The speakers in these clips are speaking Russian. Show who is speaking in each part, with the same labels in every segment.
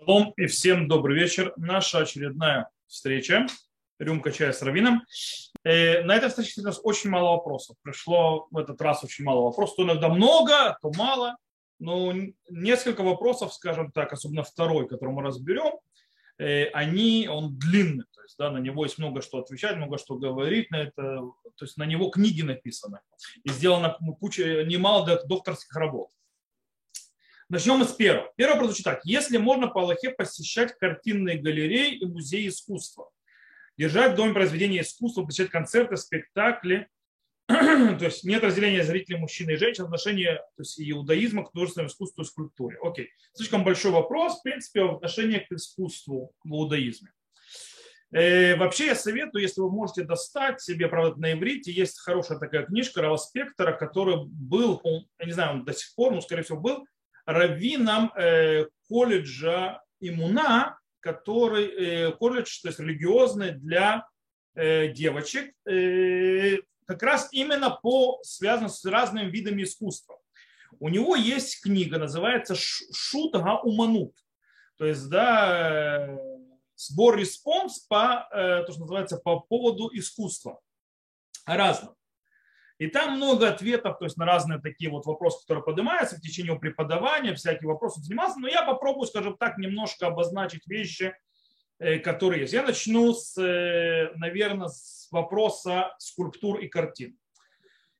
Speaker 1: Шалом и всем добрый вечер. Наша очередная встреча. Рюмка чая с Равином. Э, на этой встрече у нас очень мало вопросов. Пришло в этот раз очень мало вопросов. То иногда много, то мало. Но несколько вопросов, скажем так, особенно второй, который мы разберем, э, они, он длинный. То есть да, на него есть много что отвечать, много что говорить. На это, то есть на него книги написаны. И сделано куча, немало докторских работ. Начнем с первого. Первое прозвучит так. Если можно по Аллахе посещать картинные галереи и музеи искусства, держать в доме произведения искусства, посещать концерты, спектакли, то есть нет разделения зрителей мужчин и женщин, отношение то есть, иудаизма к художественному искусству и скульптуре. Окей. Слишком большой вопрос, в принципе, в отношении к искусству в иудаизме. Э, вообще я советую, если вы можете достать себе, правда, на иврите, есть хорошая такая книжка Рава Спектора, который был, он, я не знаю, он до сих пор, но, скорее всего, был раввином э, колледжа Эмуна, который э, колледж, то есть религиозный для э, девочек, как раз именно по связано с разными видами искусства. У него есть книга, называется שו"ת אומנות. То есть, да, сбор респонс по, то, что называется, по поводу искусства разного. И там много ответов то есть на разные такие вот вопросы, которые поднимаются в течение преподавания, всякие вопросы заниматься. Но я попробую, скажем так, немножко обозначить вещи, э, которые есть. Я начну, с, э, наверное, с вопроса скульптур и картин.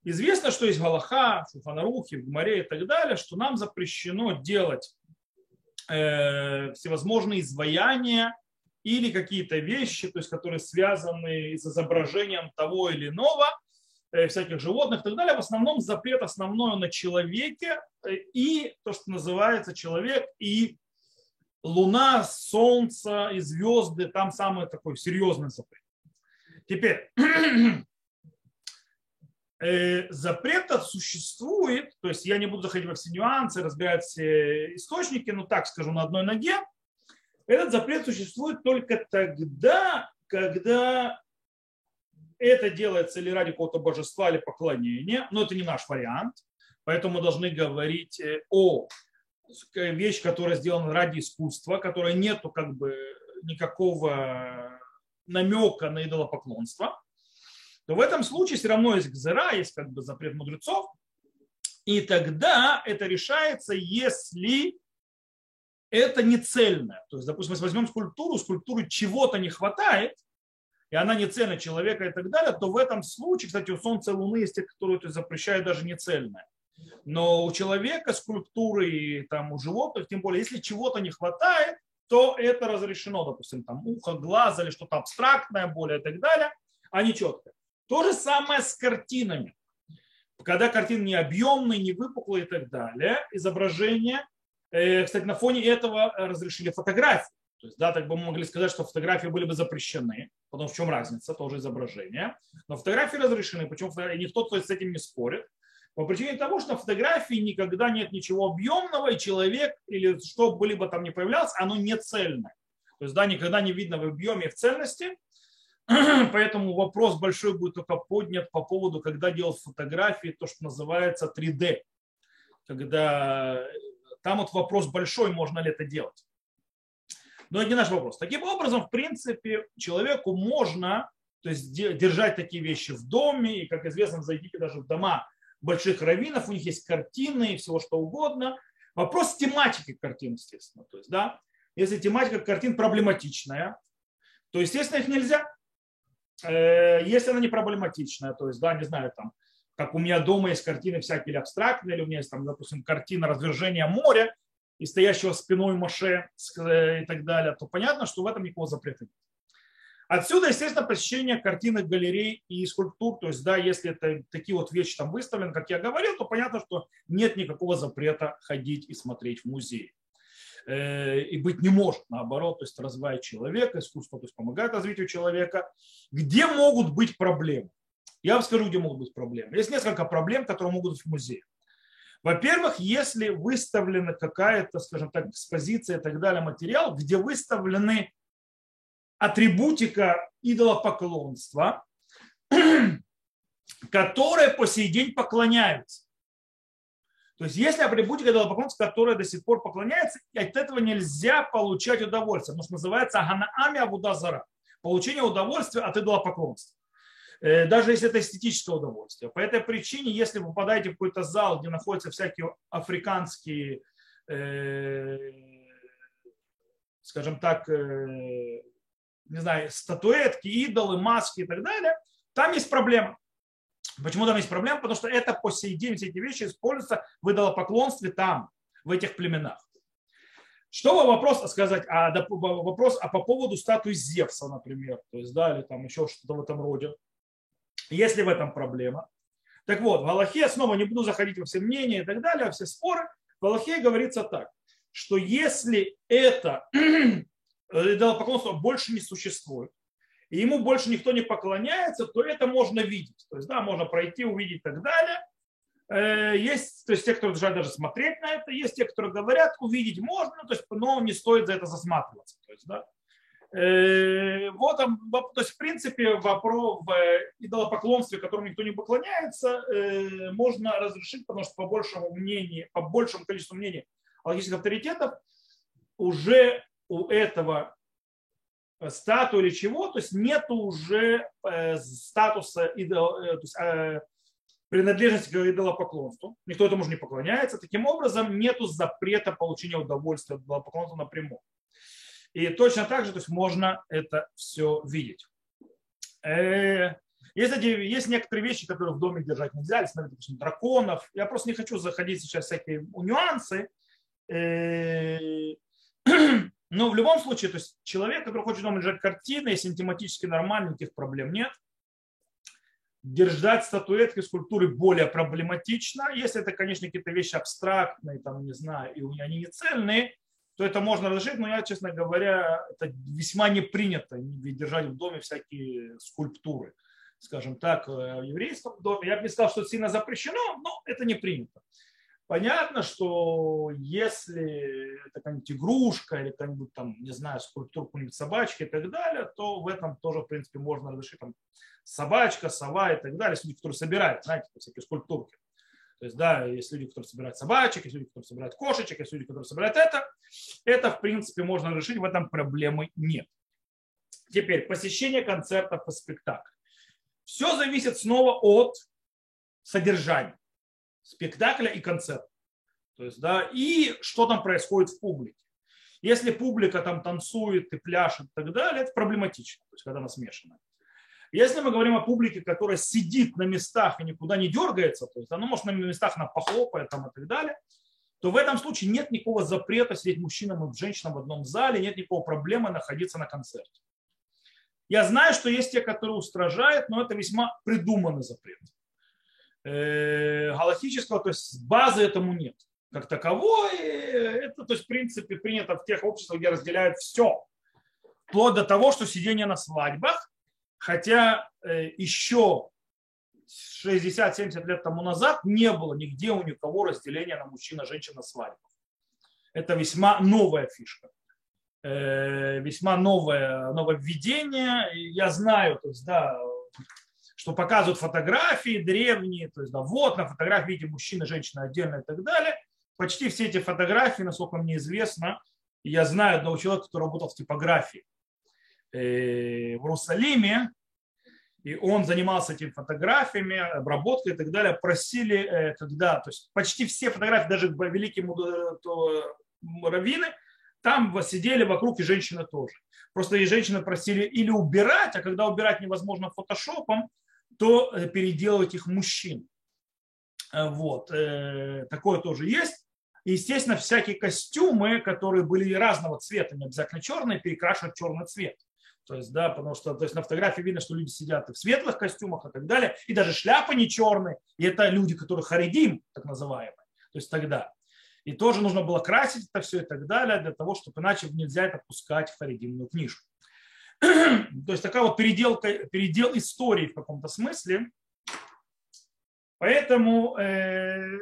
Speaker 1: Известно, что есть Галаха, Шуфанарухи, в море и так далее, что нам запрещено делать э, всевозможные изваяния или какие-то вещи, то есть, которые связаны с изображением того или иного – всяких животных и так далее. В основном запрет основной на человеке э, и то, что называется человек и Луна, Солнце и звезды, там самый такой серьезный запрет. Теперь, э, запрет существует, то есть я не буду заходить во все нюансы, разбирать все источники, но так скажу на одной ноге. Этот запрет существует только тогда, когда это делается или ради какого-то божества, или поклонения, но это не наш вариант. Поэтому мы должны говорить э, о вещи, которая сделана ради искусства, которой нету как бы никакого намека на идолопоклонство, то в этом случае все равно есть гзера, есть как бы запрет мудрецов, и тогда это решается, если это не цельно. То есть, допустим, если возьмем скульптуру, скульптуры чего-то не хватает – и она не цельна человека и так далее, то в этом случае, кстати, у Солнца и Луны есть те, которые запрещают даже не цельное. Но у человека скульптуры и там, у животных, тем более, если чего-то не хватает, то это разрешено, допустим, там ухо, глаз или что-то абстрактное более и так далее, а не четкое. То же самое с картинами. Когда картина не объемная, не выпуклая и так далее, изображение, э, кстати, на фоне этого разрешили фотографии. То есть, да, так бы мы могли сказать, что фотографии были бы запрещены, потому в чем разница, тоже изображение. Но фотографии разрешены, почему никто с этим не спорит. По причине того, что на фотографии никогда нет ничего объемного, и человек, или что бы либо там не появлялось, оно не цельное. То есть, да, никогда не видно в объеме и в цельности. Поэтому вопрос большой будет только поднят по поводу, когда делать фотографии, то, что называется 3D. Когда там вот вопрос большой, можно ли это делать. Но это не наш вопрос. Таким образом, в принципе, человеку можно то есть, держать такие вещи в доме, и, как известно, зайдите даже в дома больших раввинов, у них есть картины и всего что угодно. Вопрос тематики картин, естественно. То есть, да, если тематика картин проблематичная, то, естественно, их нельзя. Э, если она не проблематичная, то есть, да, не знаю, там, как у меня дома есть картины всякие или абстрактные, или у меня есть, там, допустим, картина развержения моря, и стоящего спиной Моше э, и так далее, то понятно, что в этом никакого запрета нет. Отсюда, естественно, посещение картинок, галерей и скульптур. То есть, да, если это такие вот вещи там выставлены, как я говорил, то понятно, что нет никакого запрета ходить и смотреть в музей. Э, и быть не может, наоборот, то есть развивает человека, искусство то есть помогает развитию человека. Где могут быть проблемы? Я вам скажу, где могут быть проблемы. Есть несколько проблем, которые могут быть в музее. Во-первых, если выставлена какая-то, скажем так, экспозиция и так далее, материал, где выставлены атрибутика идолопоклонства, которые по сей день поклоняются. То есть если атрибутика идолопоклонства, которая до сих пор поклоняется, от этого нельзя получать удовольствие, потому что называется аганаами абудазара. Получение удовольствия от идолопоклонства. Э, даже если это эстетическое удовольствие. По этой причине, если вы попадаете в какой-то зал, где находятся всякие африканские, э, скажем так, э, не знаю, статуэтки, идолы, маски и так далее, там есть проблема. Почему там есть проблема? Потому что это по сей день все эти вещи используются в идолопоклонстве там, в этих племенах. Что вопрос сказать? А, вопрос а по поводу статуи Зевса, например, то есть, да, или там еще что-то в этом роде. Если в этом проблема. Так вот, в Галахе, снова не буду заходить во все мнения и так далее, все споры, в Галахе говорится так, что если это идолопоклонство больше не существует, и ему больше никто не поклоняется, то это можно видеть. То есть, да, можно пройти, увидеть и так далее. Э, есть, то есть те, кто даже смотреть на это, есть те, которые говорят, увидеть можно, то есть, но не стоит за это засматриваться. То есть, да. Э, вот он, то есть, в принципе, вопрос в идолопоклонстве, которому никто не поклоняется, э, можно разрешить, потому что по большему мнению, по большему количеству мнений логических авторитетов уже у этого статуи или чего, то есть нет уже э, статуса идол, то есть, принадлежности к идолопоклонству. Никто этому уже не поклоняется. Таким образом, нет запрета получения удовольствия от идолопоклонства напрямую. И точно так же то есть можно это все видеть. Э, есть, есть некоторые вещи, которые в доме держать нельзя, если, допустим, драконов. Я просто не хочу заходить сейчас в всякие нюансы. Э, но в любом случае, то есть человек, который хочет дома держать картины, если тематически нормально, никаких проблем нет. Держать статуэтки, скульптуры более проблематично. Если это, конечно, какие-то вещи абстрактные, там, не знаю, и они не цельные, то это можно разрешить, но я, честно говоря, это весьма не принято держать в доме всякие скульптуры, скажем так, э, в еврейском доме. Я бы не сказал, что это сильно запрещено, но это не принято. Понятно, что если это какая-нибудь игрушка или какая-нибудь там, не знаю, скульптура какой-нибудь собачки и так далее, то в этом тоже, в принципе, можно разрешить там собачка, сова и так далее, люди, которые собирают, знаете, всякие скульптурки. То есть, да, есть люди, которые собирают собачек, есть люди, которые собирают кошечек, есть люди, которые собирают это. Это, в принципе, можно решить, в этом проблемы нет. Теперь, посещение концертов и спектаклей. Все зависит снова от содержания спектакля и концерта. То есть, да, и что там происходит в публике. Если публика там танцует и пляшет и так далее, это проблематично, то есть когда она смешанная. Если мы говорим о публике, которая сидит на местах и никуда не дергается, то есть она может на местах она похлопает там и так далее, то в этом случае нет никакого запрета сидеть мужчинам и женщинам в одном зале, нет никакого проблемы находиться на концерте. Я знаю, что есть те, которые устражают, но это весьма придуманный запрет. Э, галактического, то есть базы этому нет. Как таковой, это, то есть, в принципе, принято в тех обществах, где разделяют все. Вплоть до того, что сидение на свадьбах Хотя э, еще 60-70 лет тому назад не было нигде у никого разделения на мужчина, женщина, свадьбу. Это весьма новая фишка. Э, весьма новое нововведение. Я знаю, то есть, да, что показывают фотографии древние, то есть, да, вот на фотографии видите мужчина, женщина отдельно и так далее. Почти все эти фотографии, насколько мне известно, я знаю одного человека, который работал в типографии, в Иерусалиме, и он занимался этими фотографиями, обработкой и так далее, просили, э, когда, то есть почти все фотографии, даже великие раввины, там сидели вокруг и женщины тоже. Просто и женщины просили или убирать, а когда убирать невозможно фотошопом, то э, переделывать их мужчин. Вот. Такое тоже есть. И, естественно, всякие костюмы, которые были разного цвета, не обязательно черные, перекрашивать черный цвет. То есть, да, потому что то есть на фотографии видно, что люди сидят в светлых костюмах и так далее, и даже шляпы не черные, и это люди, которые харидим, так называемые, то есть тогда. И тоже нужно было красить это все и так далее, для того, чтобы иначе нельзя это пускать в харидимную книжку. То есть такая вот переделка, передел истории в каком-то смысле. Поэтому э,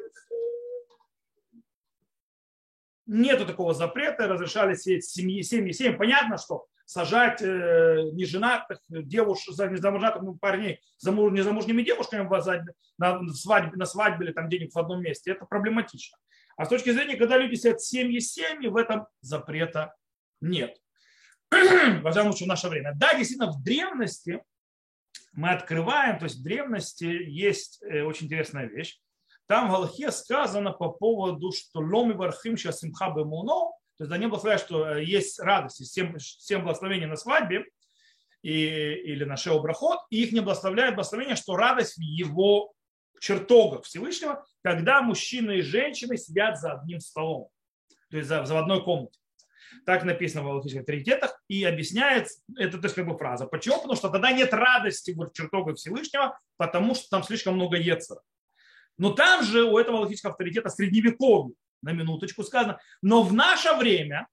Speaker 1: нету такого запрета, разрешали сеять семьи, семьи, семьи. Понятно, что сажать э, неженатых девушек, незамужнатых парней, замуж, незамужними девушками на свадьбе, на свадьбе или там где-нибудь в одном месте. Это проблематично. А с точки зрения, когда люди сидят семьи семьи, в этом запрета нет. Во всяком случае, в наше время. Да, действительно, в древности мы открываем, то есть в древности есть э, очень интересная вещь. Там в Галахе сказано по поводу, что ломи вархим симха бемуно, то есть да не благословляют, что э, есть радость, всем, всем благословения на свадьбе и, или на шеобрахот, и их не благословляют благословение, что радость в его чертогах Всевышнего, когда мужчина и женщина сидят за одним столом, то есть за, за одной комнате. Так написано в галактических авторитетах и объясняет, это то есть как бы фраза. Почему? Потому что тогда нет радости в чертогах Всевышнего, потому что там слишком много ецера. Но там же у этого галактического авторитета средневековье, на минуточку сказано. Но в наше время,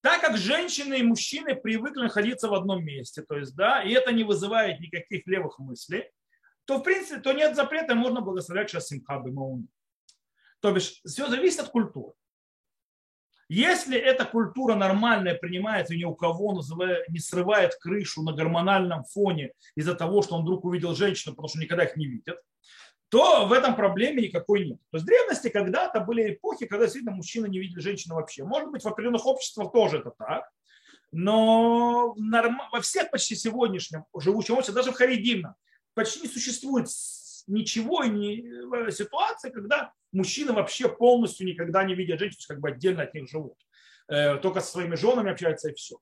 Speaker 1: так как женщины и мужчины привыкли находиться в одном месте, то есть, да, и это не вызывает никаких левых мыслей, то в принципе, то нет запрета, можно благословлять сейчас Симхабы Маун. То бишь, все зависит от культуры. Если эта культура нормальная принимается, и ни у кого не срывает крышу на гормональном фоне из-за того, что он вдруг увидел женщину, потому что никогда их не видят, то в этом проблеме никакой нет. То есть в древности когда-то были эпохи, когда действительно мужчины не видели женщину вообще. Может быть, в определенных обществах тоже это так, но во всех почти сегодняшнем живущем обществе, даже в Харидимном, почти не существует ничего и не э, ситуации, когда мужчины вообще полностью никогда не видят женщин, как бы отдельно от них живут. Э, только со своими женами общаются и все.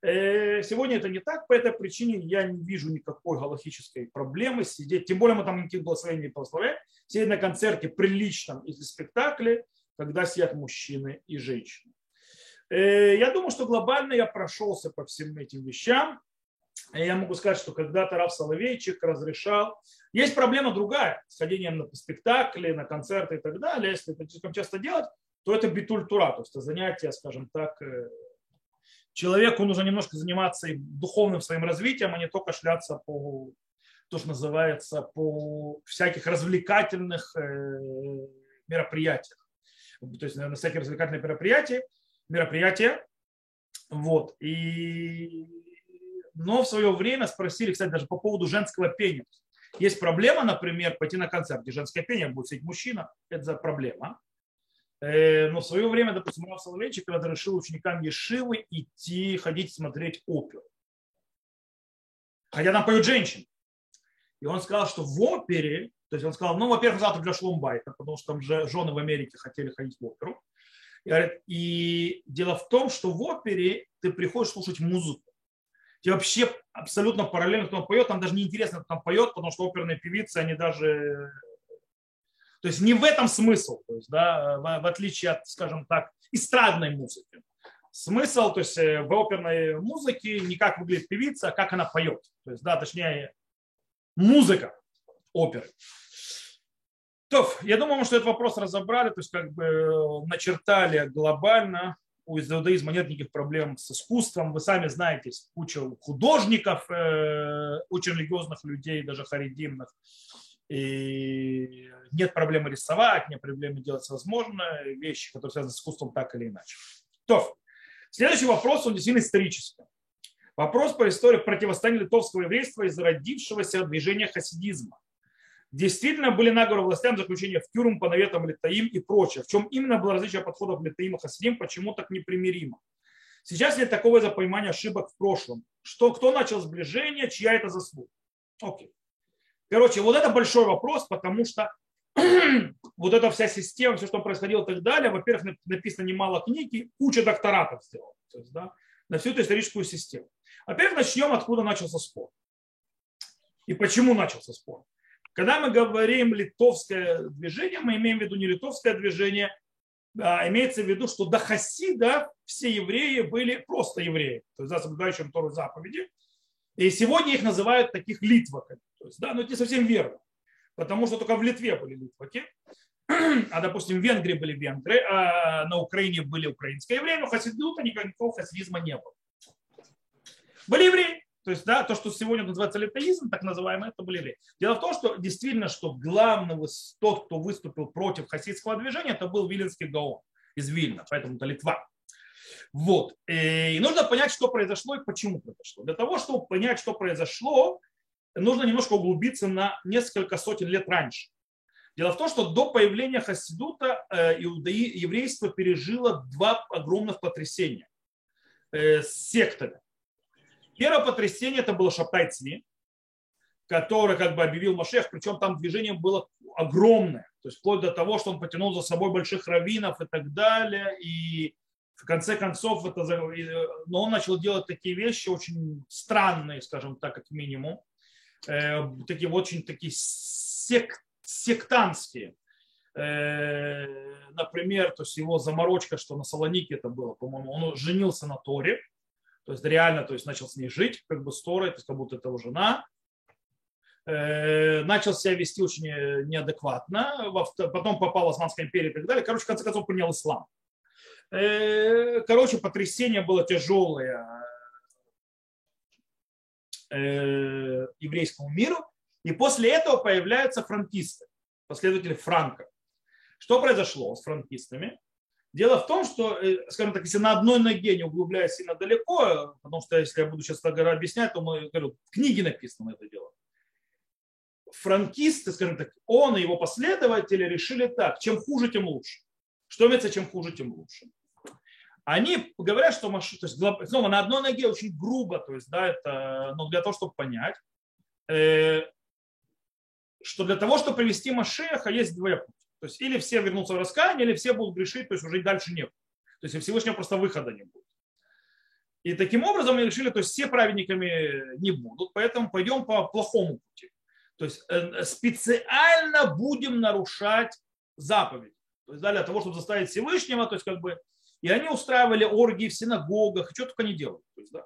Speaker 1: Э, сегодня это не так, по этой причине я не вижу никакой галактической проблемы сидеть, тем более мы там никаких благословений не благословляем, сидеть на концерте приличном или спектакле, когда сидят мужчины и женщины. Я думаю, что глобально я прошелся по всем этим вещам. Я могу сказать, что когда-то Раф Соловейчик разрешал. Есть проблема другая с ходением на спектакли, на концерты и так далее. Если это слишком часто делать, то это битуль-тура, то есть это занятие, скажем так, э, человеку нужно немножко заниматься и духовным своим развитием, а не только шляться по то, что называется, по всяких развлекательных э, мероприятиях. То есть на всякие развлекательные мероприятия, мероприятия. Вот. И но в свое время спросили, кстати, даже по поводу женского пения. Есть проблема, например, пойти на концерт, где женское пение будет сидеть мужчина, это за проблема. Э, но в свое время, допустим, Рав Соловейчик, решил ученикам Ешивы идти, ходить смотреть оперу. Хотя там поют женщины. И он сказал, что в опере, то есть он сказал, ну, во-первых, завтра для шлумбайта, потому что там же жены в Америке хотели ходить в оперу. И дело в том, что в опере ты приходишь слушать музыку тебе вообще абсолютно параллельно, кто поет, там даже не интересно, кто там поет, потому что оперные певицы, они даже... То есть не в этом смысл, то есть, да, в, в отличие от, скажем так, эстрадной музыки. Смысл, то есть э, в оперной музыке не как выглядит певица, а как она поет. То есть, да, точнее, музыка оперы. То, я думаю, что этот вопрос разобрали, то есть как бы начертали глобально у иудаизма нет никаких проблем с искусством. Вы сами знаете, куча художников, э, очень религиозных людей, даже харидимных. И нет проблемы рисовать, нет проблемы делать возможные вещи, которые связаны с искусством так или иначе. То, следующий вопрос, он действительно исторический. Вопрос по истории противостояния литовского еврейства из родившегося движения хасидизма действительно были наговоры властям заключения в тюрьму по наветам Литаим и прочее. В чем именно было различие подходов Литаим и Хасидим, почему так непримиримо. Сейчас нет такого за понимания ошибок в прошлом. Что, кто начал сближение, чья это заслуга? Окей. Короче, вот это большой вопрос, потому что вот эта вся система, все, что происходило и так далее, во-первых, написано немало книг и куча докторатов то есть, да, на всю эту историческую систему. Во-первых, начнем, откуда начался спор. И почему начался спор. Когда мы говорим литовское движение, мы имеем в виду не литовское движение, а имеется в виду, что до Хасида все евреи были просто евреи, то есть да, соблюдающие Тору заповеди. И сегодня их называют таких литваками. То есть, да, но это не совсем верно, потому что только в Литве были литваки, а, допустим, в Венгрии были венгры, а на Украине были украинские евреи, но хасидута никакого хасидизма не было. Были евреи, то есть, да, то, что сегодня называется летаизм, так называемый, это были евреи. Дело в том, что действительно, что главный тот, кто выступил против хасидского движения, это был Виленский Гаон из Вильна, поэтому это Литва. Вот. И нужно понять, что произошло и почему произошло. Для того, чтобы понять, что произошло, нужно немножко углубиться на несколько сотен лет раньше. Дело в том, что до появления Хасидута э, иудаи, еврейство пережило два огромных потрясения э, сектами. Первое потрясение это было Шаптай Цми, который как бы объявил Машех, причем там движение было огромное, то есть вплоть до того, что он потянул за собой больших раввинов и так далее, и в конце концов, это, но он начал делать такие вещи очень странные, скажем так, как минимум, э, такие очень такие сект, сектантские. Э, например, то есть его заморочка, что на Салонике это было, по-моему, он женился на Торе, то есть реально, то есть начал с ней жить, как бы с Торой, то есть как будто это его жена, э, начал себя вести очень неадекватно, потом попал в Османская империя и так далее. Короче, в конце концов, принял ислам. Э, короче, потрясение было тяжелое еврейскому миру. И после этого появляются франкисты, последователи Франка. Что произошло с франкистами? Дело в том, что, э, скажем так, если на одной ноге, не углубляясь сильно далеко, потому что если я буду сейчас так объяснять, то мы, говорю, в книге написано это дело. Франкисты, скажем так, он и его последователи решили так, чем хуже, тем лучше. Что имеется, чем хуже, тем лучше. Они говорят, что машина, то есть снова на одной ноге очень грубо, то есть, да, это, но для того, чтобы понять, э, что для того, чтобы привести Машеха, есть двое пути. То есть или все вернутся в раскаяние, или все будут грешить, то есть уже дальше нет. То есть у Всевышнего просто выхода не будет. И таким образом мы решили, то есть все праведниками не будут, поэтому пойдем по плохому пути. То есть э, специально будем нарушать заповедь. То есть для того, чтобы заставить Всевышнего, то есть как бы, и они устраивали оргии в синагогах, что только не делали. То есть, да,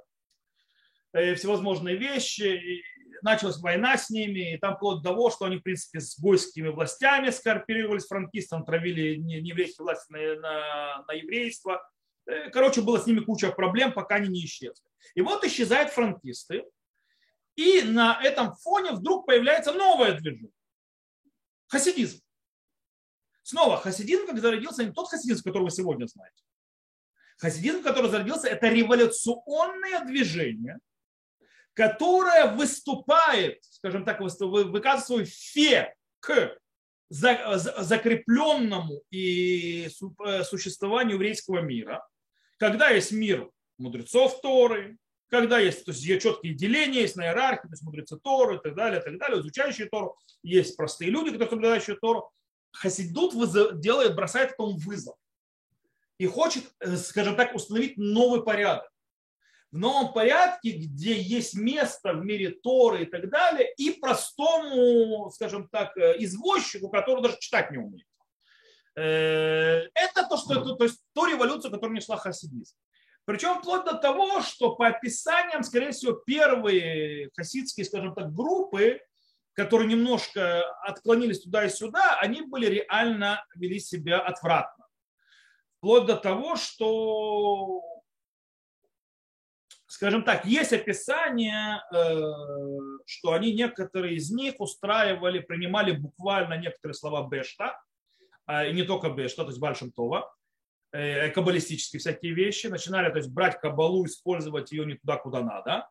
Speaker 1: э, всевозможные вещи началась война с ними, и там вплоть до того, что они, в принципе, с гойскими властями скооперировались, франкистам, травили нееврейские власти на, на, на еврейство. Э, короче, было с ними куча проблем, пока они не исчезли. И вот исчезают франкисты, и на этом фоне вдруг появляется новое движение. Хасидизм. Снова, хасидизм, как зародился, не тот хасидизм, который вы сегодня знаете. Хасидизм, который зародился, это революционное движение – которая выступает, скажем так, выказывает свой фе к закрепленному и э, существованию еврейского мира, когда есть мир мудрецов Торы, когда есть, то есть четкие деления, есть на иерархии, то есть мудрецы Торы и так далее, и так далее, изучающие Тору, есть простые люди, которые соблюдающие Тору. Хасидут делает, бросает этому вызов и хочет, э, скажем так, установить новый порядок в новом порядке, где есть место в мире Торы и так далее, и простому, скажем так, э, извозчику, который даже читать не умеет. Э, это то, что это, то есть то революция, которая несла хасидизм. Причем вплоть до того, что по описаниям, скорее всего, первые хасидские, скажем так, группы, которые немножко отклонились туда и сюда, они были реально вели себя отвратно. Вплоть до того, что скажем так, есть описание, э, что они, некоторые из них устраивали, принимали буквально некоторые слова Бешта, а, и не только Бешта, то есть Большим Това, э, каббалистические всякие вещи, начинали то есть, брать кабалу, использовать ее не туда, куда надо,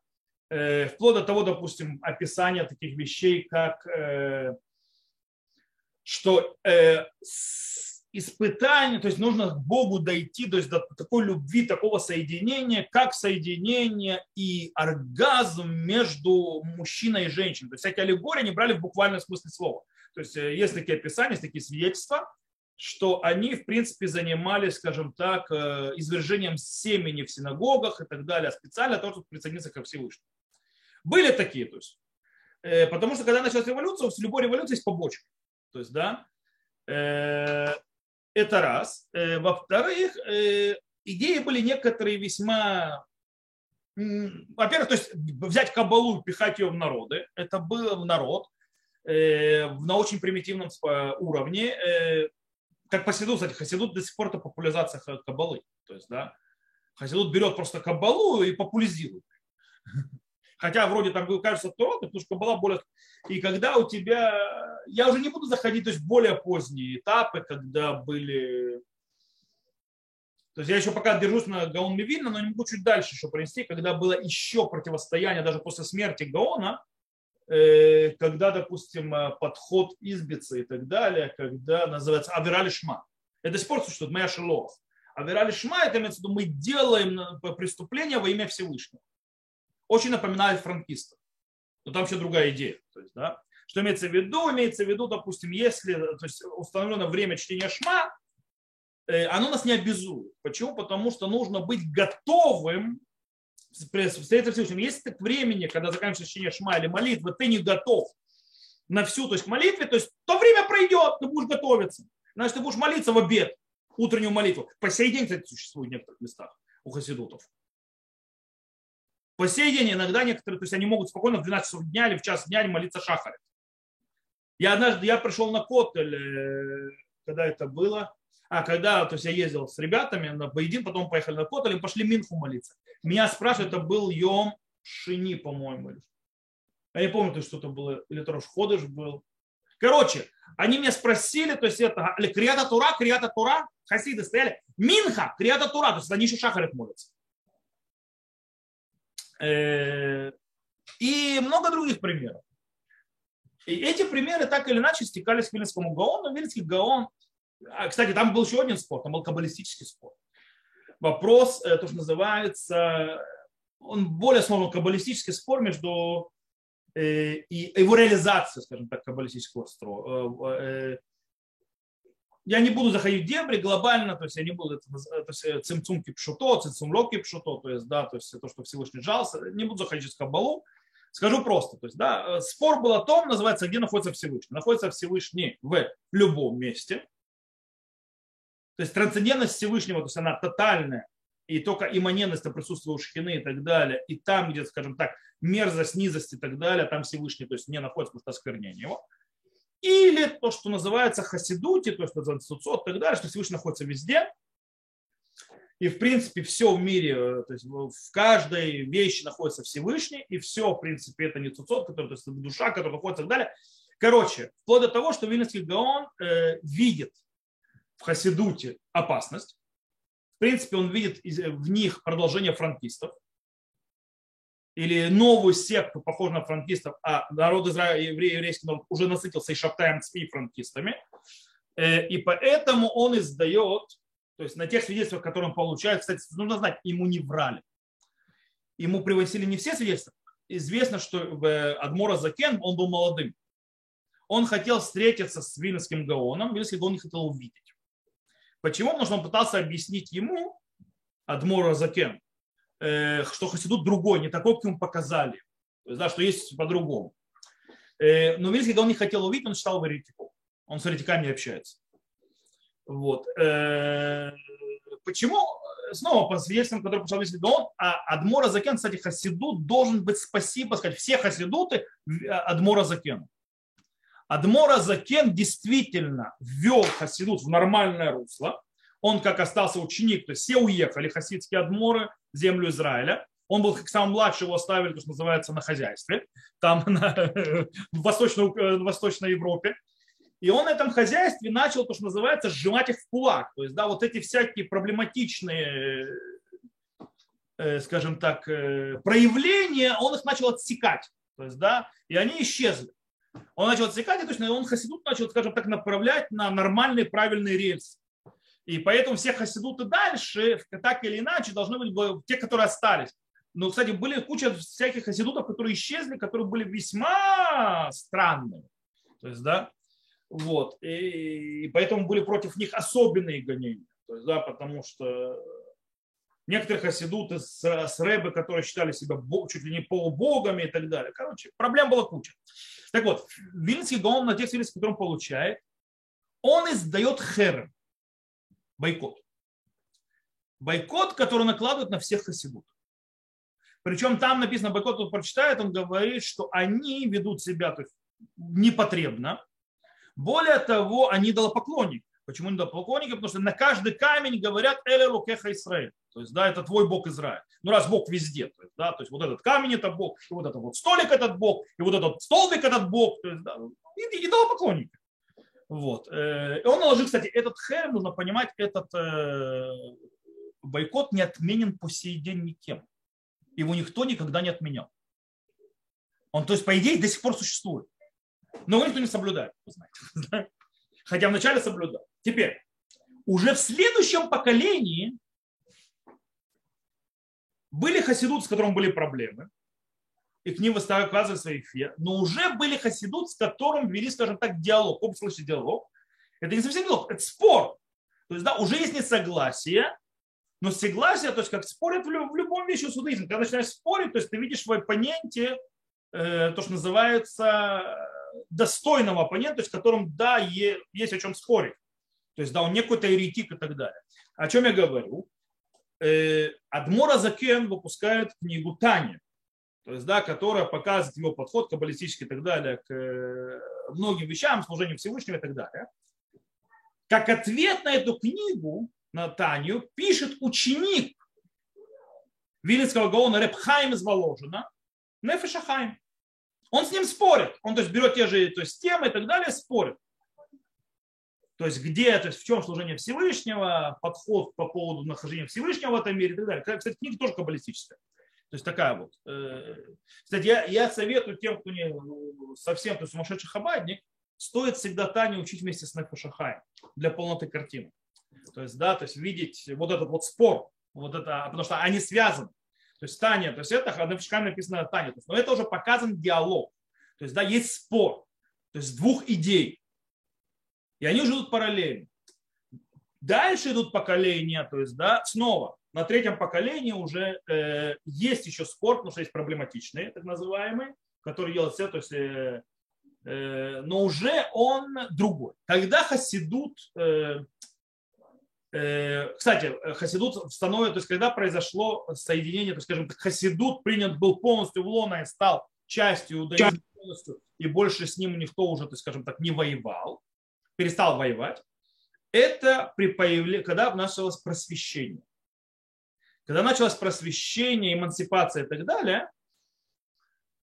Speaker 1: э, вплоть до того, допустим, описания таких вещей, как что испытание, то есть нужно к Богу дойти, то есть до такой любви, такого соединения, как соединение и оргазм между мужчиной и женщиной. То есть всякие аллегории они брали в буквальном смысле слова. То есть э, есть такие описания, есть такие свидетельства, что они, в принципе, занимались, скажем так, э, извержением семени в синагогах и так далее, специально для того, чтобы присоединиться ко Всевышнему. Были такие, то есть. Э, потому что когда началась революция, в любой революции есть побочка. То есть, да, это раз. Э, во-вторых, э, идеи были некоторые весьма... Во-первых, то есть взять кабалу и пихать ее в народы. Это было в народ э, на очень примитивном уровне. Как Хасидут, кстати, Хасидут до сих пор это популяризация кабалы. То есть, да, Хасидут берет просто кабалу и популяризирует. Хотя вроде там кажется то, потому что была более... И когда у тебя... Я уже не буду заходить, то есть более поздние этапы, когда были То есть я еще пока держусь на Гаон Мивильна, но не могу чуть дальше еще принести, когда было еще противостояние даже после смерти Гаона, э, когда, допустим, э, подход избицы и так далее, когда называется Авирали Шма. Это до сих пор существует, моя шелов. Авирали Шма, это имеется в виду, мы делаем преступление во имя Всевышнего. Очень напоминает франкистов. Но там вообще другая идея. То есть, да, что имеется в виду? Имеется в виду, допустим, если то есть, установлено время чтения Шма, Э, оно нас не обязует. Почему? Потому что нужно быть готовым встретиться Всевышним. Если ты к времени, когда заканчивается чтение шма или молитвы, ты не готов на всю, то есть к молитве, то есть то время пройдет, ты будешь готовиться. Значит, ты будешь молиться в обед, утреннюю молитву. По сей день, кстати, существует в некоторых местах у хасидутов. По сей день иногда некоторые, то есть они могут спокойно в 12 часов дня или в час дня молиться шахарит. Я однажды, я пришел на Котель, э, когда это было, а когда, то есть я ездил с ребятами на поедин, потом поехали на Котель, пошли Минху молиться. Меня спрашивают, это был Йом Шини, по-моему. Я не помню, то есть что-то было, или Трош Ходыш был. Короче, они меня спросили, то есть это Крията Тура, Крията Тура, хасиды стояли, Минха, Крията Тура, то есть они еще шахарят молятся. Э, и много других примеров. И эти примеры так или иначе стекались к Вильнинскому Гаону. Вильнинский Гаон а, кстати, там был еще один спор, там был каббалистический спор. Вопрос, э, то, что называется, он более сложный каббалистический спор между э, и его реализацией, скажем так, каббалистического строя. Э, я не буду заходить в дебри глобально, то есть я не буду, это, то есть цимцумки пшуто, цимцумлоки пшуто, то есть, да, то есть то, что Всевышний жался, не буду заходить в каббалу, Скажу просто, то есть, да, спор был о том, называется, где находится Всевышний. Находится Всевышний в любом месте, то есть трансцендентность Всевышнего, то есть она тотальная, и только имманентность присутствия у шхины и так далее, и там, где, скажем так, мерзость, низость и так далее, там Всевышний, то есть не находится, потому что осквернение его. Или то, что называется хасидути, то есть суцот и так далее, что Всевышний находится везде, и в принципе все в мире, э, то есть в каждой вещи находится Всевышний, и все, в принципе, это не цуцот, который, то есть душа, которая находится и так далее. Короче, вплоть до того, что Вильнинский Гаон э, видит в Хасидуте опасность. В принципе, он видит в них продолжение франкистов или новую секту, похожую на франкистов, а народ Израиля, еврей, еврейский народ уже насытился и шаптаем и франкистами. Э, и поэтому он издает, то есть на тех свидетельствах, которые он получает, кстати, нужно знать, ему не врали. Ему привозили не все свидетельства. Известно, что Адмора Закен, он был молодым. Он хотел встретиться с Вильнским Гаоном, Вильнский Гаон не хотел увидеть. Почему? Потому что он пытался объяснить ему, Адмора Закен, э, что Хасидут другой, не такой, как ему показали. То есть, да, что есть по-другому. Э, но Вильский, когда он не хотел увидеть, он читал еретиков. Он с еретиками общается. Вот. Э, почему? Снова по свидетельствам, которые пошел Вильский Гаон, а Адмора Закен, кстати, Хасидут должен быть спасибо, сказать, все Хасидуты Адмора Закену. Адмора Закен действительно ввел хасидут в нормальное русло. Он как остался ученик, то есть все уехали, хасидские адморы, землю Израиля. Он был как самый младший, его оставили, то, что называется, на хозяйстве, там на, в, Восточной, э, в Восточной Европе. И он на этом хозяйстве начал, то, что называется, сжимать их в кулак. То есть, да, вот эти всякие проблематичные, э, скажем так, э, проявления, он их начал отсекать. То есть, да, и они исчезли он начал отсекать, точно, он хасидут начал, скажем так, направлять на нормальные правильные рельсы. И поэтому все хасидуты дальше, так или иначе, должны быть те, которые остались. Но, кстати, были куча всяких хасидутов, которые исчезли, которые были весьма странные. То есть, да, вот. И, и поэтому были против них особенные гонения. То есть, да, потому что некоторые хасидуты с, с рэбы, которые считали себя чуть ли не полубогами и так далее. Короче, проблем было куча. Так вот, Вильнский Гаон на тех свидетельствах, которые он получает, он издает херем, бойкот. Бойкот, который накладывают на всех хасидут. Причем там написано, бойкот он прочитает, он говорит, что они ведут себя то есть, непотребно. Более того, они идолопоклонники. Почему идолопоклонники? Потому что на каждый камень говорят «Эле рукеха Исраэль». То есть, да, это твой Бог Израиль. Ну, раз Бог везде, то есть, да, то есть вот этот камень это Бог, и вот этот вот столик этот Бог, и вот этот столбик этот Бог, то есть, да, и, и поклонники. Вот. Э, и он наложил, кстати, этот хер, нужно понимать, этот, э, бойкот не отменен по сей день никем. Его никто никогда не отменял. Он, то есть, по идее, до сих пор существует. Но его никто не соблюдает, вы знаете. Хотя вначале соблюдал. Теперь, уже в следующем поколении были хасидут, с которым были проблемы, и к ним высказывали свои фе, но уже были хасидут, с которым вели, скажем так, диалог. Как слышите диалог? Это не совсем диалог, это спор. То есть, да, уже есть несогласие, но согласие, то есть, как спорят в любом вещи судоизм. Когда начинаешь спорить, то есть, ты видишь в оппоненте э, то, что называется достойного оппонента, то есть, которым, да, есть о чем спорить. То есть, да, он не какой-то еретик и так далее. О чем я говорю? Э, Адмора Закен выпускает книгу Таня, то есть, да, которая показывает его подход каббалистический и так далее к э, многим вещам, служению Всевышнего и так далее. Как ответ на эту книгу, на Таню, пишет ученик Вилинского Гаона Репхайм из Воложина, Нефешахайм. Он с ним спорит. Он то есть, берет те же то есть, темы и так далее, спорит. То есть где, то есть в чем служение Всевышнего, подход по поводу нахождения Всевышнего в этом мире и так далее. Кстати, книга тоже каббалистическая. То есть такая вот. Э, кстати, я, я советую тем, кто не совсем то есть сумасшедший хабадник, стоит всегда Таню учить вместе с Нефашахаем для полноты картины. То есть, да, то есть видеть вот этот вот спор, вот это, потому что они связаны. То есть Таня, то есть это на Нефашахаем написано Таня, но это уже показан диалог. То есть, да, есть спор, то есть двух идей. И они уже идут параллельно. Дальше идут поколения, то есть, да, снова, на третьем поколении уже э, есть еще спор, потому что есть проблематичные, так называемые, которые делают все, то есть, э, э, но уже он другой. Когда Хасидут, э, э, кстати, Хасидут становится, то есть, когда произошло соединение, то есть, скажем, Хасидут принят был полностью в лона и стал частью иудаизма полностью, и больше с ним никто уже, то есть, скажем так, не воевал, перестал воевать, это при появлении, когда началось просвещение. Когда началось просвещение, эмансипация и так далее,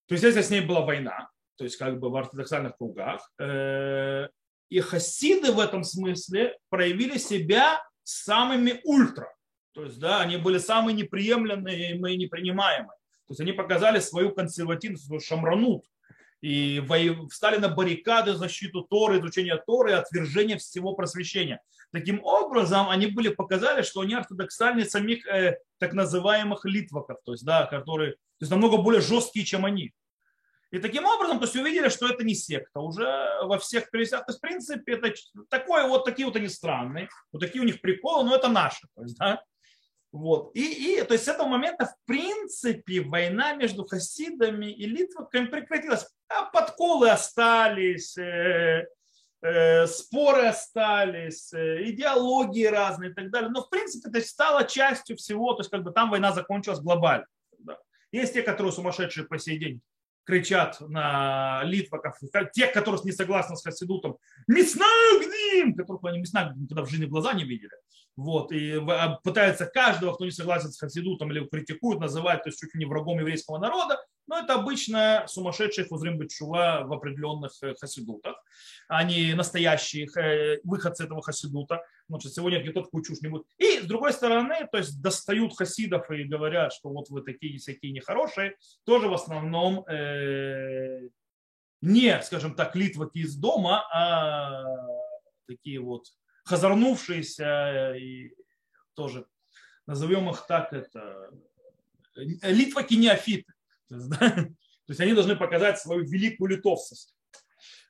Speaker 1: то есть если с ней была война, то есть как бы в ортодоксальных кругах, э, и хасиды в этом смысле проявили себя самыми ультра. То есть, да, они были самые неприемлемые и непринимаемые. То есть они показали свою консервативность, свою шамранут, и встали на баррикады защиту Торы, изучения Торы, отвержения всего просвещения. Таким образом, они были показали, что они ортодоксальные самих э, так называемых литваков, то есть, да, которые то есть, намного более жесткие, чем они. И таким образом, то есть увидели, что это не секта. Уже во всех пересядках, то есть, в принципе, это такое, вот такие вот они странные, вот такие у них приколы, но это наши. То есть, да? Вот. И, и то есть с этого момента, в принципе, война между хасидами и литваками прекратилась. А подколы остались, э, споры остались, э, идеологии разные и так далее. Но, в принципе, это стало частью всего. То есть как бы там война закончилась глобально. Да. Есть те, которые сумасшедшие по сей день кричат на литваков, те, которые не согласны с Хасидутом, «Мясная гним!», которых они мясная никогда в жизни глаза не видели. Вот, и а, пытаются каждого, кто не согласен с Хасидутом или критикует, называть то есть, чуть ли не врагом еврейского народа, но это обычно сумасшедшие хузрим бычува в определенных э, хасидутах, а не настоящие э, выходцы этого хасидута. Потому что сегодня никто такую чушь не будет. И с другой стороны, то есть достают хасидов и говорят, что вот вы такие всякие нехорошие, тоже в основном э, не, скажем так, литваки из дома, а такие вот хазарнувшиеся и тоже, назовем их так, это литваки неофиты. То есть, да? То есть они должны показать свою великую литовцевость.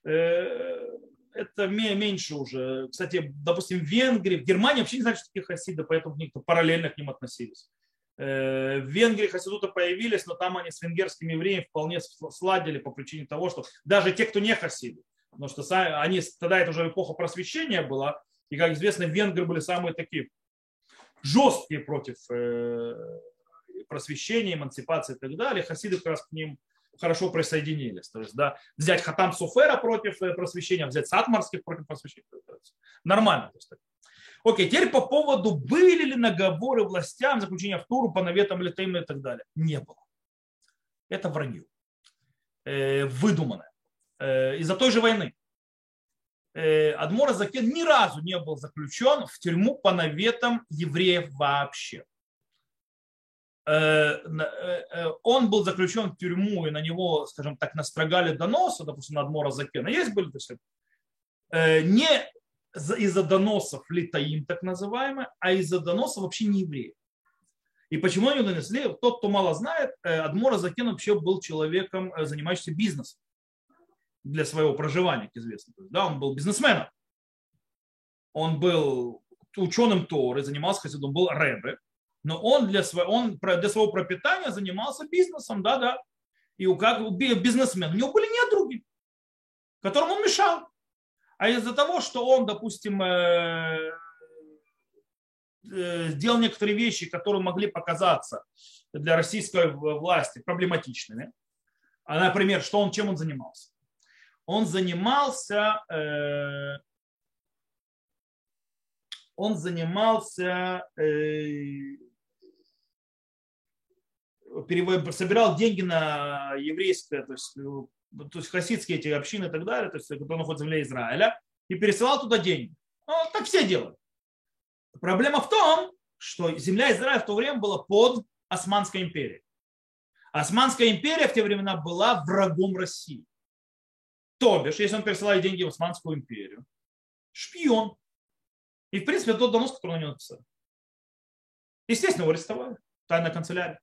Speaker 1: Э, это меньше уже. Кстати, допустим, в Венгрии, в Германии вообще не знают, что такие хасиды, поэтому никто параллельно к ним относились. Э, в Венгрии хасидуты появились, но там они с венгерскими евреями вполне сладили по причине того, что даже те, кто не хасиды, потому что они, тогда это уже эпоха просвещения была, и, как известно, венгры были самые такие жесткие против э, просвещения, эмансипации и так далее, хасиды как раз к ним хорошо присоединились. То есть, да, взять Хатам Суфера против э, просвещения, взять Сатмарских против просвещения. Нормально. То есть, Окей, теперь по поводу, были ли наговоры властям заключения в Туру по наветам Литаим и так далее. Не было. Это вранье. Э, выдуманное. Э, из-за той же войны. э, Адмор Закен ни разу не был заключен в тюрьму по наветам евреев вообще. Э, он был заключен в тюрьму, и на него, скажем так, настрогали доносы, допустим, на Адмора Закена. Есть были, то есть, не из-за доносов литаим, так называемые, а из-за доносов вообще не евреев. И почему они донесли? Тот, кто мало знает, Адмора Закен вообще был человеком, занимающимся бизнесом для своего проживания, как известно. Да, он был бизнесменом. Он был ученым Торы, занимался хасидом, был рэбе, но он для, своего, он для своего пропитания занимался бизнесом, да, да. И у как бизнесмен, у него были недруги, которым он мешал. А из-за того, что он, допустим, э, э, сделал некоторые вещи, которые могли показаться для российской власти проблематичными, а, например, что он, чем он занимался? он занимался, э, он занимался, э, собирал деньги на еврейское, то есть, то есть хасидские эти общины и так далее, то есть, которые находятся в земле Израиля, и пересылал туда деньги. Ну, так все делают. Проблема в том, что земля Израиля в то время была под Османской империей. Османская империя в те времена была врагом России. То бишь, если он пересылает деньги в Османскую империю, шпион. И, в принципе, тот донос, который на него написали. Естественно, его арестовали. Тайная канцелярия.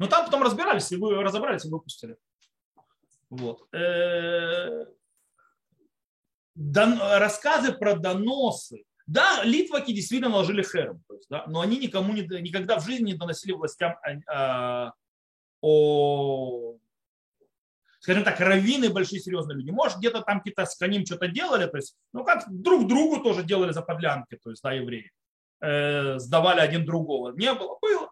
Speaker 1: Но там потом разбирались, и вы разобрались и выпустили. Вот. Э, рассказы про доносы. Да, литваки действительно наложили хером, то есть, да, но они никому не, никогда в жизни не доносили властям о, о скажем так, раввины большие серьезные люди. Может, где-то там какие-то с коним что-то делали, то есть, ну, как друг другу тоже делали за подлянки, то есть, да, евреи. Э, сдавали один другого. Не было, было.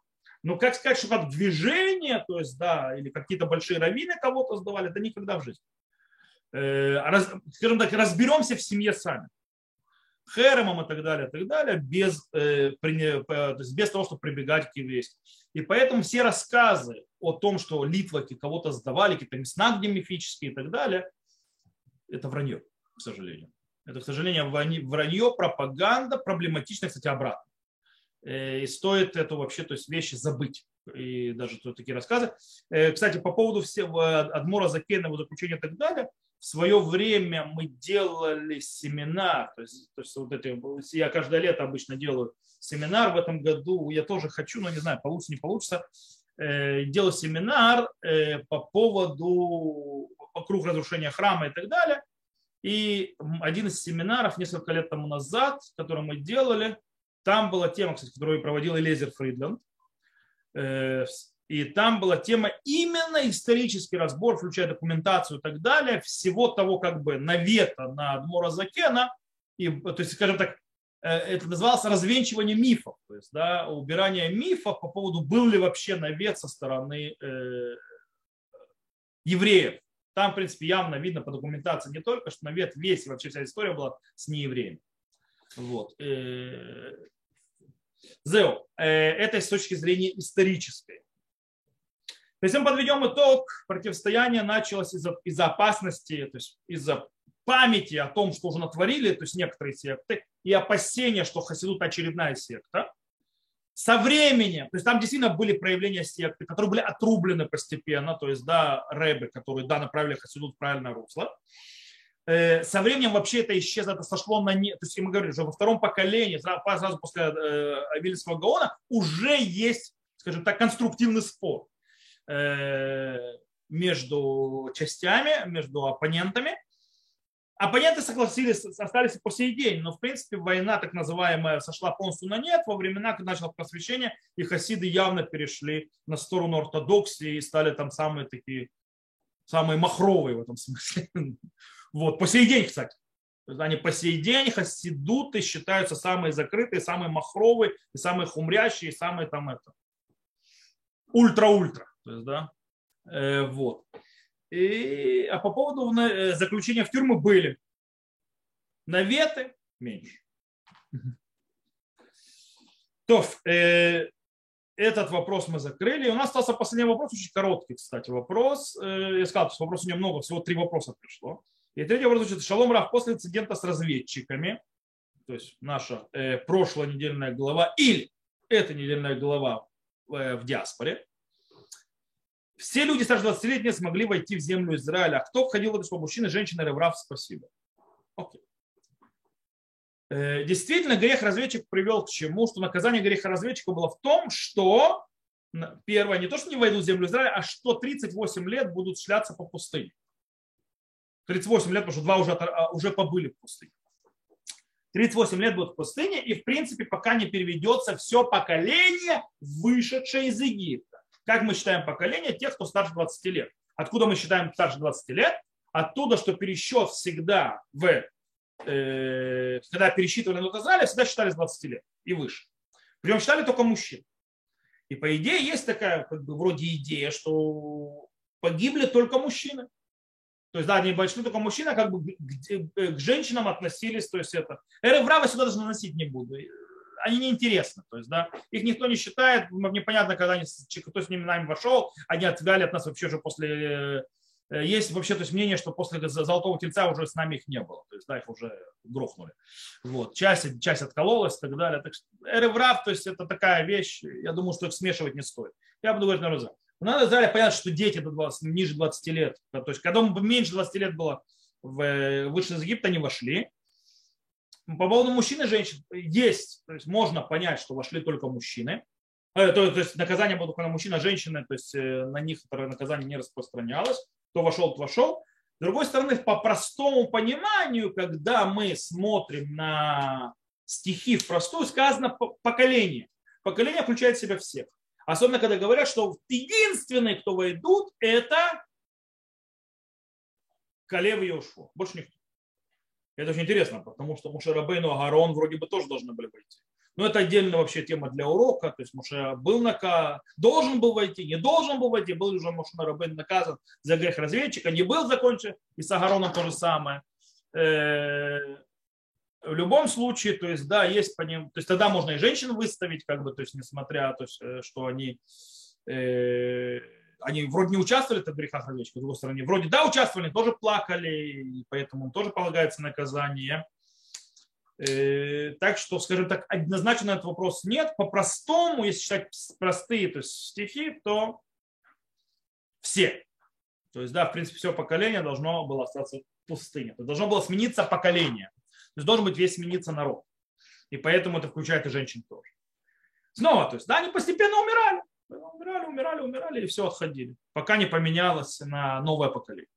Speaker 1: Но как сказать, что как движение, то есть, да, или какие-то большие раввины кого-то сдавали, это никогда в жизни. Э, раз, скажем так, разберемся в семье сами. Херемом и так далее, и так далее, без, э, то есть без того, чтобы прибегать к еврейству. И поэтому все рассказы о том, что литваки кого-то сдавали, какие-то места, мифические и так далее, это вранье, к сожалению. Это, к сожалению, вранье, пропаганда, проблематично, кстати, обратно. Э, и стоит эту вообще, то есть вещи забыть. И даже такие рассказы. Э, кстати, по поводу всего Адмора Закена, его заключения и так далее, в свое время мы делали семинар, то есть, то есть вот эти, я каждое лето обычно делаю семинар в этом году, я тоже хочу, но не знаю, получится, не получится, э, делаю семинар э, по поводу вокруг разрушения храма и так далее. И один из семинаров несколько лет тому назад, который мы делали, там была тема, кстати, которую проводил Элезер Фридленд, э, и там была тема именно исторический разбор, включая документацию и так далее, всего того как бы навета на Адмора Закена, и, то есть, скажем так, э, это называлось развенчивание мифов, то есть да, убирание мифов по поводу, был ли вообще навет со стороны э, евреев. Там, в принципе, явно видно по документации не только, что навет весь, вообще вся история была с неевреями. Вот. Э, Зео, э, это с точки зрения исторической. То мы подведем итог, противостояние началось из-за из опасности, то есть из-за памяти о том, что уже натворили, то есть некоторые секты, и опасения, что Хасидут очередная секта. Со временем, то есть там действительно были проявления секты, которые были отрублены постепенно, то есть, да, рэбы, которые, да, направили Хасидут в правильное русло. Э, со временем вообще это исчезло, это сошло на нет. То есть, мы говорили, что во втором поколении, сразу после э, Авильского Гаона, уже есть, скажем так, конструктивный спор Э, между частями, между оппонентами. Оппоненты согласились, остались по сей день, но в принципе война так называемая сошла полностью на нет во времена, когда началось просвещение, и хасиды явно перешли на сторону ортодоксии и стали там самые такие, самые махровые в этом смысле. Вот, по сей день, кстати. Они по сей день хасидуты считаются самые закрытые, самые махровые, и самые хумрящие, и самые там это. Ультра-ультра. То есть, да, э, вот. И, а по поводу э, заключения в тюрьмы были наветы меньше. То, э, этот вопрос мы закрыли. У нас остался последний вопрос, очень короткий, кстати, вопрос. Э, я сказал, что вопросов немного, всего три вопроса пришло. И третий вопрос звучит, Шалом Рав, после инцидента с разведчиками, то есть наша э, прошлая недельная глава или эта недельная глава э, в диаспоре, все люди старше 20 лет не смогли войти в землю Израиля. А кто входил в это число? Мужчины, женщины, Реврав, спасибо. Окей. Э, действительно, грех разведчик привел к чему? Что наказание греха разведчика было в том, что первое, не то, что не войдут в землю Израиля, а что 38 лет будут шляться по пустыне. 38 лет, потому что два уже, а, уже побыли в пустыне. 38 лет будут в пустыне, и в принципе, пока не переведется все поколение, вышедшее из Египта. Как мы считаем поколение? Тех, кто старше 20 лет. Откуда мы считаем старше 20 лет? Оттуда, что пересчет всегда в э, когда пересчитывали на Израиля, всегда считали с 20 лет и выше. Причем считали только мужчин. И по идее есть такая как бы, вроде идея, что погибли только мужчины. То есть, да, они большие, только мужчина как бы к, к женщинам относились, то есть это. Эры сюда даже наносить не буду. Они неинтересны, то есть, да, их никто не считает, непонятно, когда они, кто с ними нами вошел, они отвяли от нас вообще уже после э, есть вообще то есть мнение, что после Золотого Тельца уже с нами их не было. То есть, да, их уже грохнули. Вот. Часть, часть откололась и так далее. Так что, Эреврав, то есть это такая вещь, я думаю, что их смешивать не стоит. Я буду говорить на раза. Надо Израиля понятно, что дети до 20, ниже 20 лет, то есть когда меньше 20 лет было, в, вышли из Египта, они вошли. По поводу мужчин и женщин есть, то есть можно понять, что вошли только мужчины. Э, то, то есть наказание было только на мужчин, а женщины, то есть э, на них наказание не распространялось. Кто вошел, кто вошел. С другой стороны, по простому пониманию, когда мы смотрим на стихи в простую, сказано поколение. Поколение включает в себя всех. Особенно, когда говорят, что единственные, кто войдут, это Калев и Йошуа. Больше никто. Это очень интересно, потому что Муше Рабейну и Агарон вроде бы тоже должны были войти. Но это отдельная вообще тема для урока. То есть Муше был наказан, должен был войти, не должен был войти. Был уже Муше Рабейн наказан за грех разведчика, не был закончен. И с Агароном то же самое. В любом случае, то есть, да, есть по ним, то есть тогда можно и женщин выставить, как бы, то есть, несмотря, то есть, э, что они, э, они вроде не участвовали в грехах овечки, с другой стороны, вроде да, участвовали, тоже плакали, и поэтому тоже полагается наказание. Э, так что, скажем так, однозначно этот вопрос нет. По-простому, если считать простые то есть, стихи, то все. То есть, да, в принципе, все поколение должно было остаться пустыне. Должно было смениться поколение. То есть должен быть весь смениться народ. И поэтому это включает и женщин тоже. Снова, то есть, да, они постепенно умирали. Умирали, умирали, умирали и все отходили, пока не поменялось на новое поколение.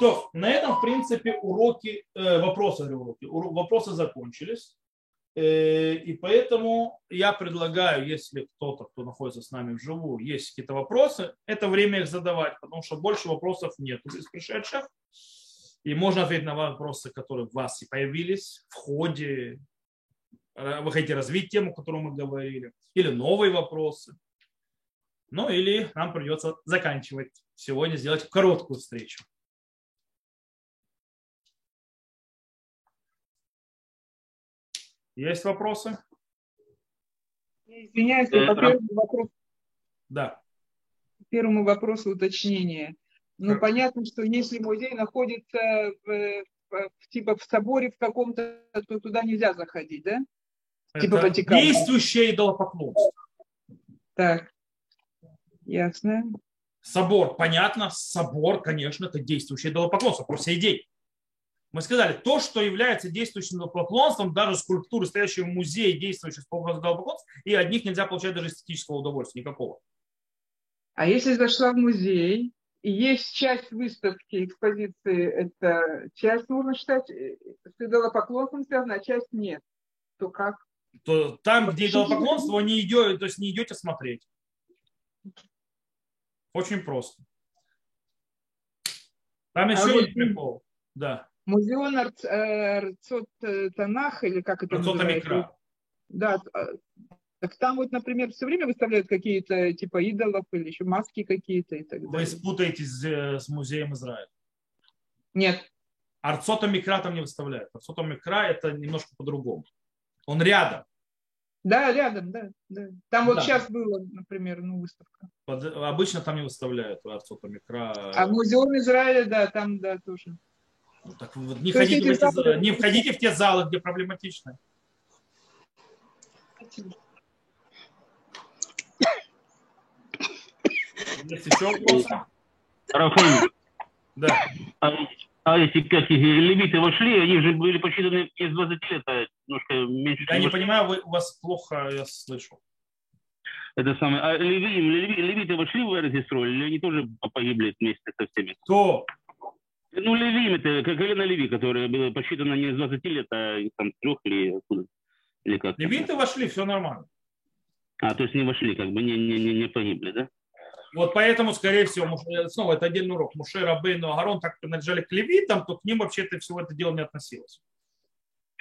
Speaker 1: То, на этом, в принципе, уроки, э, вопросы, уроки, вопросы закончились. Э, и поэтому я предлагаю, если кто-то, кто находится с нами вживую, есть какие-то вопросы, это время их задавать, потому что больше вопросов нет из пришедших. И можно ответить на вопросы, которые у вас и появились в ходе. Э, вы хотите развить тему, о которой мы говорили, или новые вопросы. Ну или нам придется заканчивать сегодня, сделать короткую встречу. Есть вопросы?
Speaker 2: Извиняюсь, по первому вопросу.
Speaker 1: Да.
Speaker 2: Первому вопросу уточнения. Ну, понятно, что если музей находится в, в, типа в соборе в каком-то, то туда нельзя заходить, да?
Speaker 1: Типа это типа Ватикана. действующее идолопоклонство.
Speaker 2: Так, ясно.
Speaker 1: Собор, понятно, собор, конечно, это действующее идолопоклонство по всей идее. Мы сказали, то, что является действующим идолопоклонством, даже скульптуры, стоящие в музее, действующие с идолопоклонства, и от них нельзя получать даже эстетического удовольствия, никакого.
Speaker 2: А если зашла в музей, есть часть выставки, экспозиции, это часть можно считать э, с идолопоклонством связана, а часть нет. То как?
Speaker 1: То там, где идолопоклонство, не идете, то есть не идете смотреть. Очень просто. Там еще а есть прикол. Да.
Speaker 2: Музеон Арцот э, Танах, или как это
Speaker 1: Арцот называется?
Speaker 2: Да, так там вот, например, все время выставляют какие-то типа идолов или еще маски какие-то и так далее.
Speaker 1: Вы спутаетесь с, э, с музеем Израиля.
Speaker 2: Нет.
Speaker 1: Арцота Микра там не выставляют. Арцота Микра это немножко по-другому. Он рядом.
Speaker 2: Да, рядом, да. да. Там вот да. сейчас была, например, ну, выставка.
Speaker 1: Под, обычно там не выставляют Арцота Микра.
Speaker 2: А музеум Израиля, да, там, да, тоже.
Speaker 1: Ну, так не, ходите в эти, залы, не входите в те залы, где проблематично.
Speaker 3: Есть еще вопросы? Рафаэль. Да. А, а эти как левиты вошли, они же были посчитаны из 20 лет, а немножко
Speaker 1: меньше. Я не вошли. понимаю, вы, вас плохо я слышу.
Speaker 3: Это самое. А леви, леви, левиты вошли в Эрзисроль, или они тоже погибли вместе со всеми?
Speaker 1: Кто?
Speaker 3: Ну, Леви, это как Елена Леви, которая была посчитана не с 20 лет, а там трех или откуда.
Speaker 1: Или как Левиты вошли, все нормально.
Speaker 3: А, то есть не вошли, как бы не, не, не, не погибли, да?
Speaker 1: Вот поэтому, скорее всего, снова это отдельный урок. Муше, Рабейну, Агарон так принадлежали к левитам, то к ним вообще это всего это дело не относилось.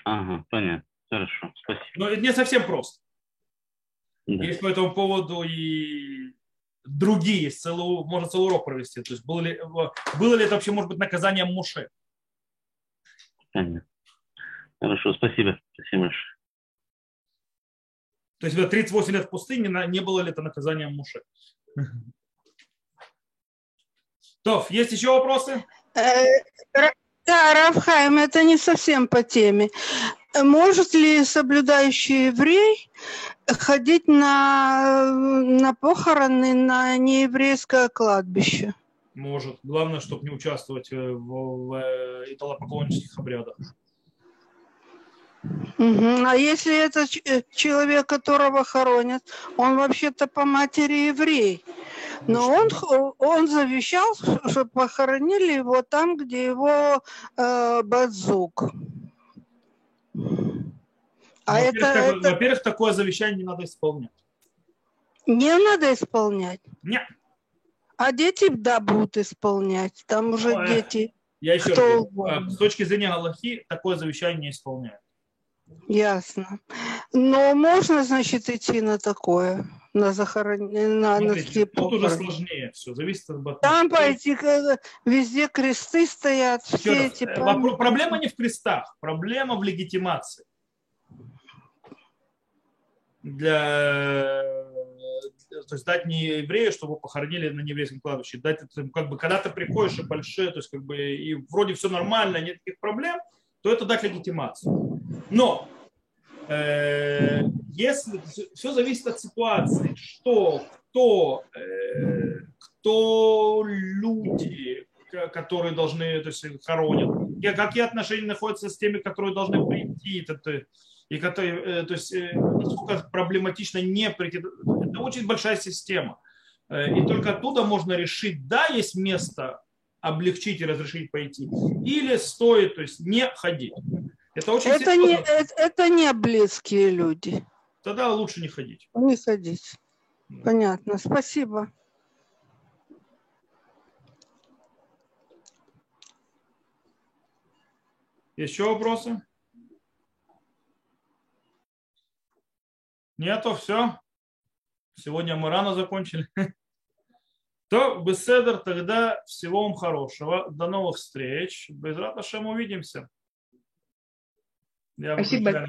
Speaker 3: Ага, понятно. Хорошо, спасибо.
Speaker 1: Но это не совсем просто. Да. Есть по этому поводу и другие, целый, можно целый урок провести. То есть было ли, было ли это вообще, может быть, наказанием Муше?
Speaker 3: Понятно. Хорошо, спасибо. Спасибо большое.
Speaker 1: То есть 38 лет в пустыне, не было ли это наказанием Муше? То, есть еще вопросы?
Speaker 4: Э, да, Равхайм, это не совсем по теме. Может ли соблюдающий еврей ходить на, на похороны на нееврейское кладбище?
Speaker 1: Может. Главное, чтобы не участвовать в, в э, идолопоклоннических обрядах.
Speaker 4: Угу. А если это э, человек, которого хоронят, он вообще-то по матери еврей, но он, он завещал, чтобы похоронили его там, где его э, бадзук.
Speaker 1: А во-первых, это, во-первых, такое завещание не надо исполнять.
Speaker 4: Не надо исполнять?
Speaker 1: Нет.
Speaker 4: А дети, да, будут исполнять. Там уже Ой, дети.
Speaker 1: Я еще раз говорю, с точки зрения Аллахи, такое завещание не исполняют.
Speaker 4: Ясно. Но можно, значит, идти на такое, на захоронение, на, Смотрите,
Speaker 1: на Тут уже сложнее все, зависит от батона.
Speaker 4: Там пойти, везде кресты стоят, все раз, эти...
Speaker 1: Вопрос, проблема не в крестах, проблема в легитимации. Для то есть дать не еврею, чтобы похоронили на нееврейском кладбище, дать как бы, когда ты приходишь и большие, то есть как бы и вроде все нормально, нет никаких проблем, то это дать легитимацию. Но э, если все зависит от ситуации, что кто, э, кто люди, которые должны, то есть хоронят, какие отношения находятся с теми, которые должны прийти, это, и которые, э, то есть э, насколько проблематично не прийти, это очень большая система. Э, и только оттуда можно решить, да, есть место облегчить и разрешить пойти, или стоит, то есть не ходить.
Speaker 4: Это очень это не, это, это не близкие люди.
Speaker 1: Тогда лучше не ходить.
Speaker 4: Не ходить. Понятно. Спасибо.
Speaker 1: Еще вопросы? Нету, все. Сегодня мы рано закончили. То, Беседер, тогда всего вам хорошего. До новых встреч. Без Раташем увидимся.
Speaker 2: Я Спасибо.